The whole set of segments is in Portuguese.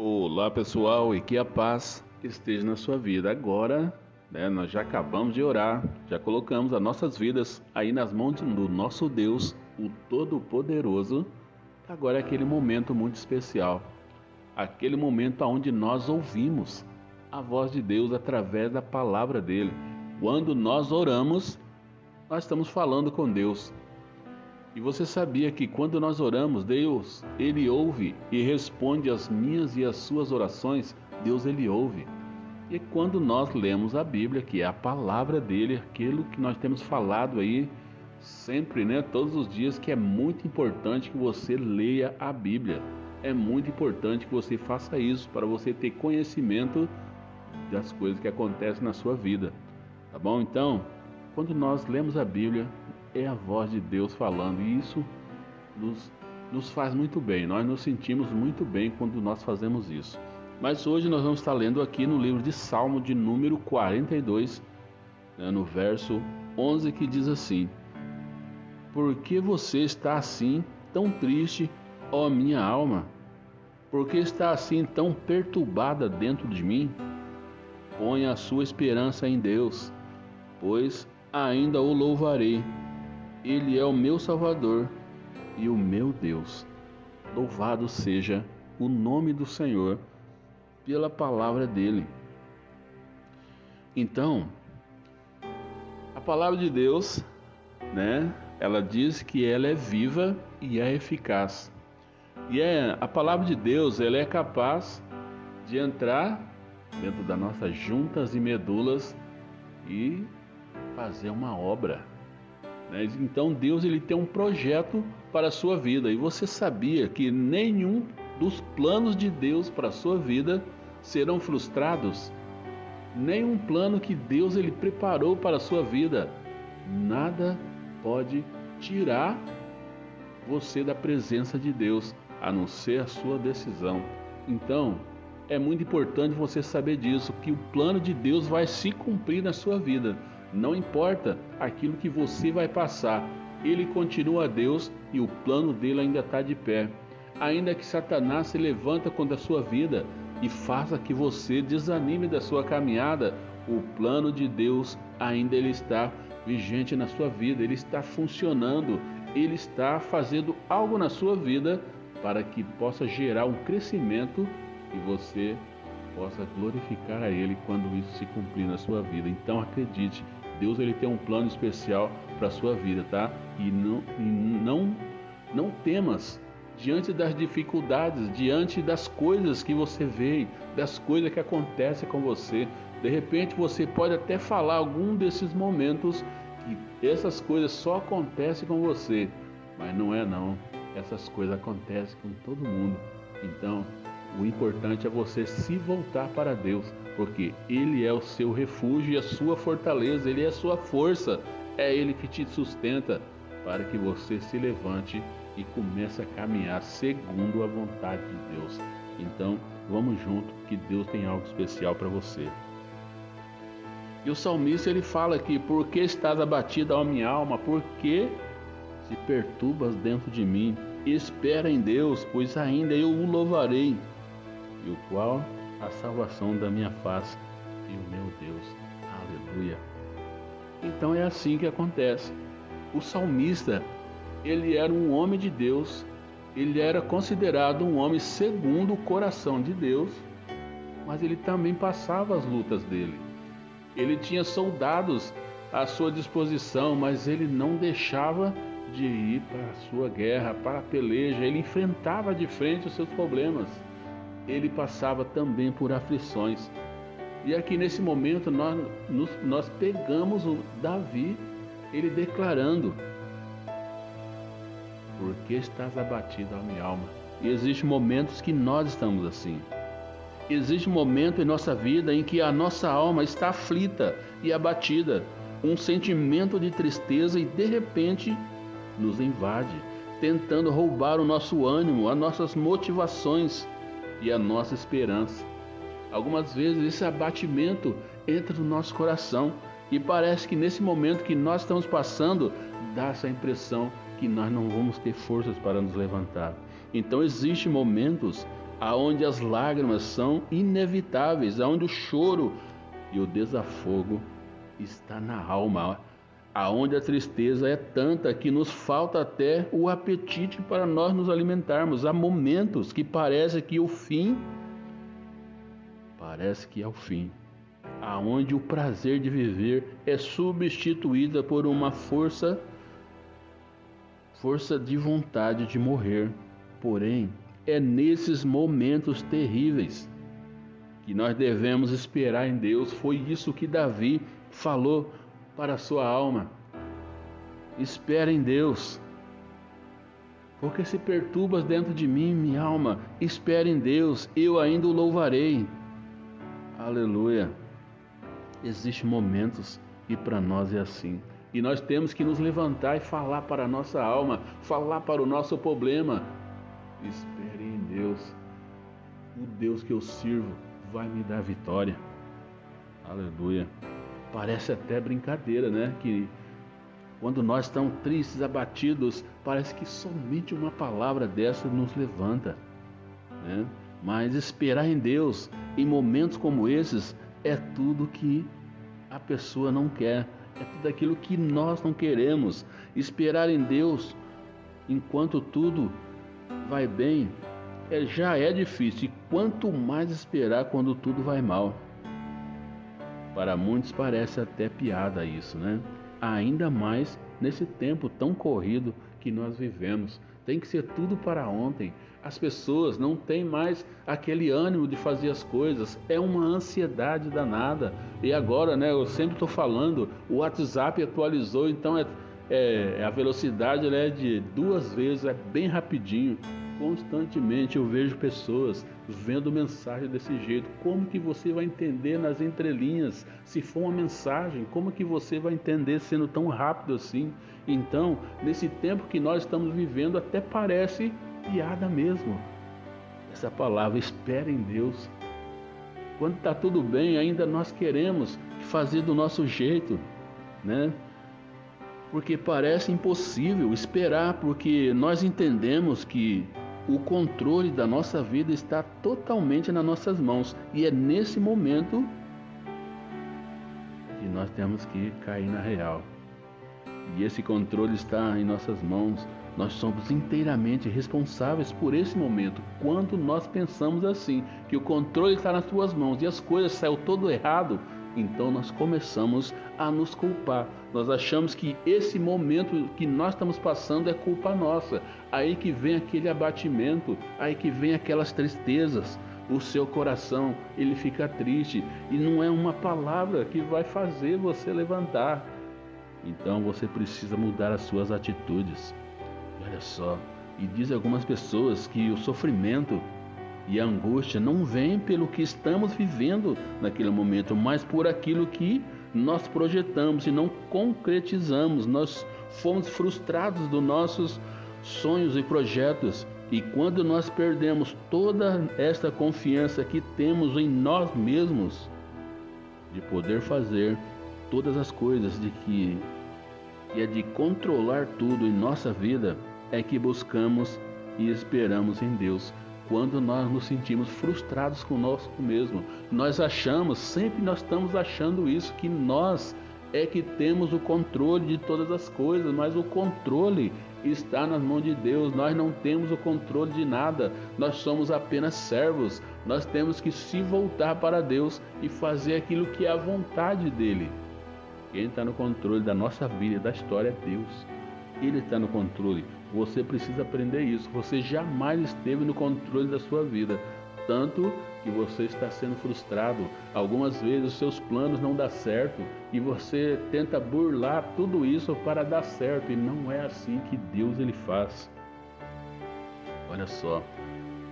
Olá pessoal e que a paz esteja na sua vida. Agora, né, nós já acabamos de orar, já colocamos as nossas vidas aí nas mãos do nosso Deus, o Todo-Poderoso. Agora é aquele momento muito especial, aquele momento onde nós ouvimos a voz de Deus através da palavra dele. Quando nós oramos, nós estamos falando com Deus. E você sabia que quando nós oramos, Deus, ele ouve e responde as minhas e as suas orações? Deus ele ouve. E quando nós lemos a Bíblia, que é a palavra dele, aquilo que nós temos falado aí sempre, né, todos os dias, que é muito importante que você leia a Bíblia. É muito importante que você faça isso para você ter conhecimento das coisas que acontecem na sua vida. Tá bom? Então, quando nós lemos a Bíblia, é a voz de Deus falando e isso nos, nos faz muito bem. Nós nos sentimos muito bem quando nós fazemos isso. Mas hoje nós vamos estar lendo aqui no livro de Salmo de número 42, né, no verso 11, que diz assim: Por que você está assim, tão triste, ó minha alma? Por que está assim tão perturbada dentro de mim? Ponha a sua esperança em Deus, pois ainda o louvarei ele é o meu Salvador e o meu Deus. Louvado seja o nome do Senhor pela palavra dele. Então, a palavra de Deus, né? Ela diz que ela é viva e é eficaz. E é a palavra de Deus, ela é capaz de entrar dentro das nossas juntas e medulas e fazer uma obra? Então Deus ele tem um projeto para a sua vida e você sabia que nenhum dos planos de Deus para a sua vida serão frustrados? Nenhum plano que Deus ele preparou para a sua vida, nada pode tirar você da presença de Deus, a não ser a sua decisão. Então, é muito importante você saber disso, que o plano de Deus vai se cumprir na sua vida. Não importa aquilo que você vai passar, ele continua Deus e o plano dele ainda está de pé. Ainda que Satanás se levanta contra a sua vida e faça que você desanime da sua caminhada, o plano de Deus ainda ele está vigente na sua vida, ele está funcionando, ele está fazendo algo na sua vida para que possa gerar um crescimento e você possa glorificar a ele quando isso se cumprir na sua vida. Então acredite, Deus ele tem um plano especial para a sua vida, tá? E não, não, não temas diante das dificuldades, diante das coisas que você vê, das coisas que acontecem com você. De repente você pode até falar algum desses momentos que essas coisas só acontecem com você, mas não é não. Essas coisas acontecem com todo mundo. Então, o importante é você se voltar para Deus, porque Ele é o seu refúgio e a sua fortaleza, Ele é a sua força, é Ele que te sustenta para que você se levante e comece a caminhar segundo a vontade de Deus. Então, vamos junto, que Deus tem algo especial para você. E o salmista ele fala aqui: Por que estás abatida, ó minha alma? Por que se perturbas dentro de mim? Espera em Deus, pois ainda eu o louvarei e o qual a salvação da minha face e o meu Deus. Aleluia. Então é assim que acontece. O salmista, ele era um homem de Deus, ele era considerado um homem segundo o coração de Deus, mas ele também passava as lutas dele. Ele tinha soldados à sua disposição, mas ele não deixava de ir para a sua guerra, para a peleja, ele enfrentava de frente os seus problemas ele passava também por aflições. E aqui nesse momento nós, nós pegamos o Davi, ele declarando: Por que estás abatido a minha alma? E existem momentos que nós estamos assim. Existe um momento em nossa vida em que a nossa alma está aflita e abatida, um sentimento de tristeza e de repente nos invade, tentando roubar o nosso ânimo, as nossas motivações e a nossa esperança. Algumas vezes esse abatimento entra no nosso coração e parece que nesse momento que nós estamos passando, dá essa impressão que nós não vamos ter forças para nos levantar. Então existem momentos aonde as lágrimas são inevitáveis, aonde o choro e o desafogo está na alma, aonde a tristeza é tanta que nos falta até o apetite para nós nos alimentarmos. Há momentos que parece que o fim parece que é o fim, aonde o prazer de viver é substituída por uma força força de vontade de morrer. Porém, é nesses momentos terríveis que nós devemos esperar em Deus. Foi isso que Davi falou para a sua alma. Espera em Deus. Porque se perturbas dentro de mim, minha alma, espera em Deus, eu ainda o louvarei. Aleluia. Existem momentos e para nós é assim. E nós temos que nos levantar e falar para a nossa alma, falar para o nosso problema. Espere em Deus. O Deus que eu sirvo vai me dar vitória. Aleluia. Parece até brincadeira, né? Que quando nós estamos tristes, abatidos, parece que somente uma palavra dessa nos levanta, né? Mas esperar em Deus em momentos como esses é tudo que a pessoa não quer é tudo aquilo que nós não queremos. Esperar em Deus enquanto tudo vai bem é, já é difícil, e quanto mais esperar quando tudo vai mal. Para muitos parece até piada isso, né? Ainda mais nesse tempo tão corrido que nós vivemos. Tem que ser tudo para ontem. As pessoas não têm mais aquele ânimo de fazer as coisas. É uma ansiedade danada. E agora, né? Eu sempre estou falando, o WhatsApp atualizou, então é, é a velocidade é de duas vezes, é bem rapidinho. Constantemente eu vejo pessoas vendo mensagem desse jeito. Como que você vai entender nas entrelinhas? Se for uma mensagem, como que você vai entender sendo tão rápido assim? Então, nesse tempo que nós estamos vivendo, até parece piada mesmo. Essa palavra, espera em Deus. Quando está tudo bem, ainda nós queremos fazer do nosso jeito, né? Porque parece impossível esperar, porque nós entendemos que o controle da nossa vida está totalmente nas nossas mãos e é nesse momento que nós temos que cair na real e esse controle está em nossas mãos. Nós somos inteiramente responsáveis por esse momento. Quando nós pensamos assim, que o controle está nas tuas mãos e as coisas saem todo errado, então nós começamos a nos culpar. Nós achamos que esse momento que nós estamos passando é culpa nossa. Aí que vem aquele abatimento, aí que vem aquelas tristezas. O seu coração, ele fica triste e não é uma palavra que vai fazer você levantar então você precisa mudar as suas atitudes. Olha só, e diz algumas pessoas que o sofrimento e a angústia não vem pelo que estamos vivendo naquele momento, mas por aquilo que nós projetamos e não concretizamos. Nós fomos frustrados dos nossos sonhos e projetos. E quando nós perdemos toda esta confiança que temos em nós mesmos, de poder fazer todas as coisas, de que é de controlar tudo em nossa vida, é que buscamos e esperamos em Deus. Quando nós nos sentimos frustrados conosco mesmo, nós achamos, sempre nós estamos achando isso, que nós é que temos o controle de todas as coisas, mas o controle está nas mãos de Deus. Nós não temos o controle de nada, nós somos apenas servos. Nós temos que se voltar para Deus e fazer aquilo que é a vontade dele. Quem está no controle da nossa vida e da história é Deus. Ele está no controle. Você precisa aprender isso. Você jamais esteve no controle da sua vida. Tanto que você está sendo frustrado. Algumas vezes os seus planos não dão certo e você tenta burlar tudo isso para dar certo. E não é assim que Deus ele faz. Olha só,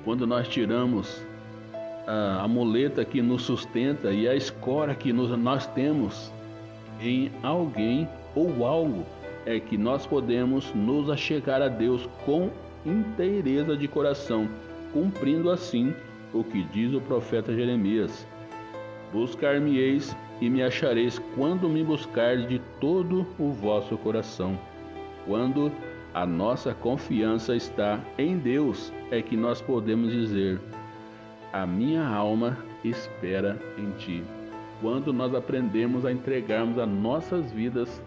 quando nós tiramos a, a muleta que nos sustenta e a escora que nos, nós temos em alguém ou algo é que nós podemos nos achegar a Deus com inteireza de coração, cumprindo assim o que diz o profeta Jeremias: Buscar-me-eis e me achareis quando me buscardes de todo o vosso coração. Quando a nossa confiança está em Deus, é que nós podemos dizer: A minha alma espera em ti. Quando nós aprendemos a entregarmos as nossas vidas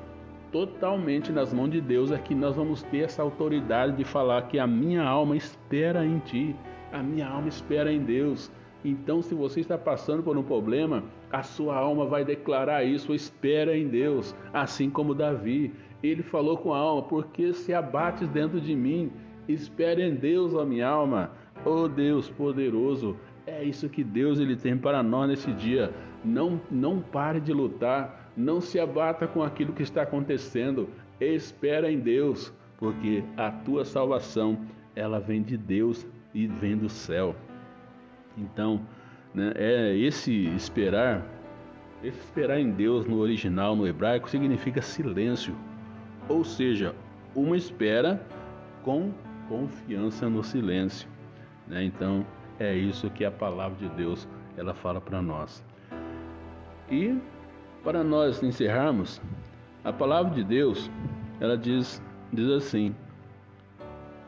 totalmente nas mãos de Deus, é que nós vamos ter essa autoridade de falar que a minha alma espera em ti, a minha alma espera em Deus. Então, se você está passando por um problema, a sua alma vai declarar isso, espera em Deus, assim como Davi. Ele falou com a alma: Porque se abates dentro de mim, espere em Deus, a minha alma. Oh Deus poderoso, é isso que Deus ele tem para nós nesse dia. Não, não pare de lutar, não se abata com aquilo que está acontecendo. Espera em Deus, porque a tua salvação ela vem de Deus e vem do céu. Então, né, é esse esperar, esse esperar em Deus no original, no hebraico, significa silêncio ou seja, uma espera com confiança no silêncio. Né? Então é isso que a palavra de Deus ela fala para nós. E para nós encerrarmos, a palavra de Deus ela diz, diz assim: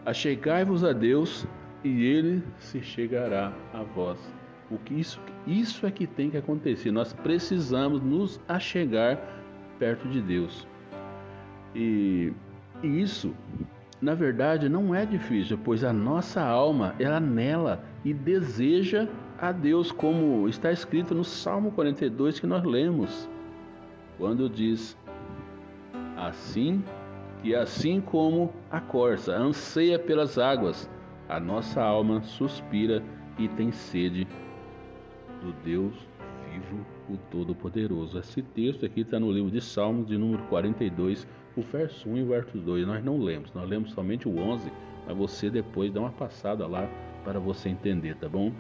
Achegai-vos a Deus e Ele se chegará a vós. O que isso, isso é que tem que acontecer. Nós precisamos nos achegar perto de Deus. E, e isso, na verdade, não é difícil, pois a nossa alma ela nela e deseja a Deus, como está escrito no Salmo 42 que nós lemos, quando diz: Assim que assim como a corça anseia pelas águas, a nossa alma suspira e tem sede do Deus vivo, o Todo-Poderoso. Esse texto aqui está no livro de Salmos, de número 42, o verso 1 e o verso 2 nós não lemos, nós lemos somente o 11, mas você depois dá uma passada lá para você entender, tá bom?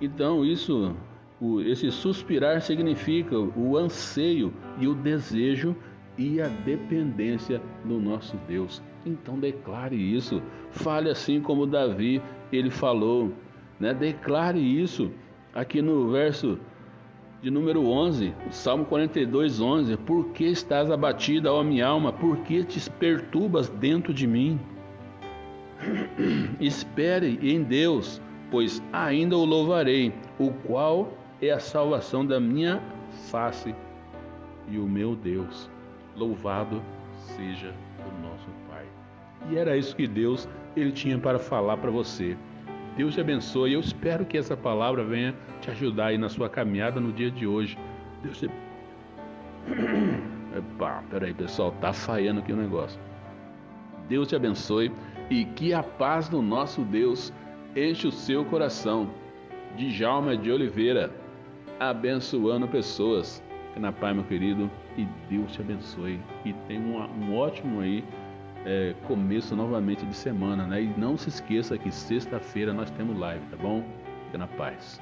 Então, isso, o, esse suspirar significa o anseio e o desejo e a dependência do nosso Deus. Então declare isso, fale assim como Davi ele falou, né? Declare isso aqui no verso de número 11, Salmo 42, 11. Por que estás abatida, ó minha alma? Por que te perturbas dentro de mim? Espere em Deus, pois ainda o louvarei, o qual é a salvação da minha face e o meu Deus. Louvado seja o nosso Pai. E era isso que Deus ele tinha para falar para você. Deus te abençoe. Eu espero que essa palavra venha te ajudar aí na sua caminhada no dia de hoje. Deus te. Epa, peraí, pessoal, tá falhando aqui o negócio. Deus te abençoe e que a paz do nosso Deus enche o seu coração. Djalma de Oliveira, abençoando pessoas. Fique na paz, meu querido, e Deus te abençoe. E tenha um, um ótimo aí é, começo novamente de semana, né? E não se esqueça que sexta-feira nós temos live, tá bom? Fica na paz.